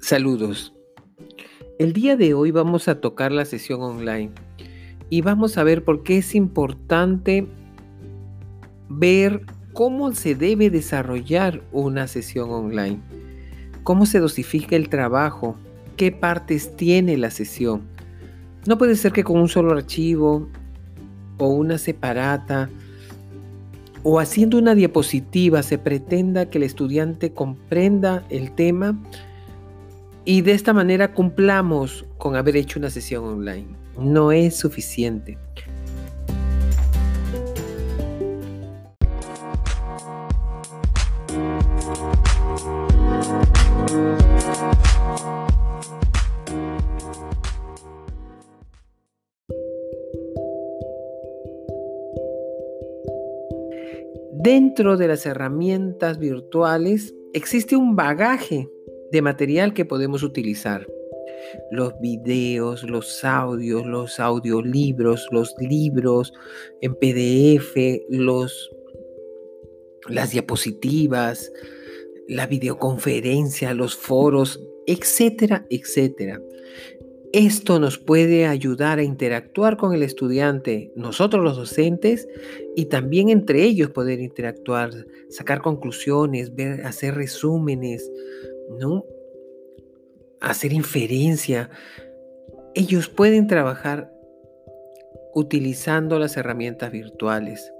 Saludos. El día de hoy vamos a tocar la sesión online y vamos a ver por qué es importante ver cómo se debe desarrollar una sesión online, cómo se dosifica el trabajo, qué partes tiene la sesión. No puede ser que con un solo archivo o una separata o haciendo una diapositiva se pretenda que el estudiante comprenda el tema y de esta manera cumplamos con haber hecho una sesión online. No es suficiente. Dentro de las herramientas virtuales existe un bagaje de material que podemos utilizar. Los videos, los audios, los audiolibros, los libros en PDF, los, las diapositivas, la videoconferencia, los foros, etcétera, etcétera. Esto nos puede ayudar a interactuar con el estudiante, nosotros los docentes, y también entre ellos poder interactuar, sacar conclusiones, ver, hacer resúmenes, ¿no? Hacer inferencia. Ellos pueden trabajar utilizando las herramientas virtuales.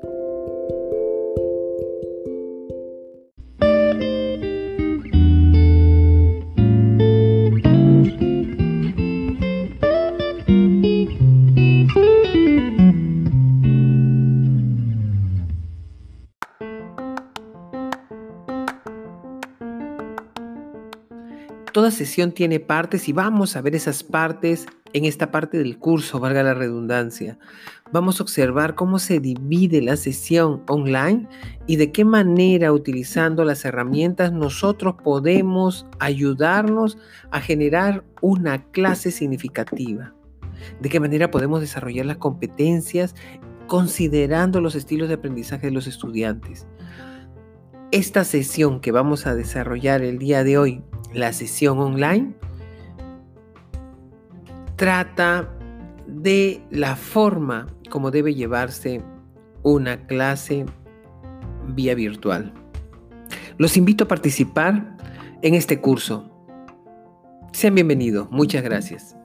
Toda sesión tiene partes y vamos a ver esas partes en esta parte del curso, valga la redundancia. Vamos a observar cómo se divide la sesión online y de qué manera utilizando las herramientas nosotros podemos ayudarnos a generar una clase significativa. De qué manera podemos desarrollar las competencias considerando los estilos de aprendizaje de los estudiantes. Esta sesión que vamos a desarrollar el día de hoy la sesión online trata de la forma como debe llevarse una clase vía virtual. Los invito a participar en este curso. Sean bienvenidos. Muchas gracias.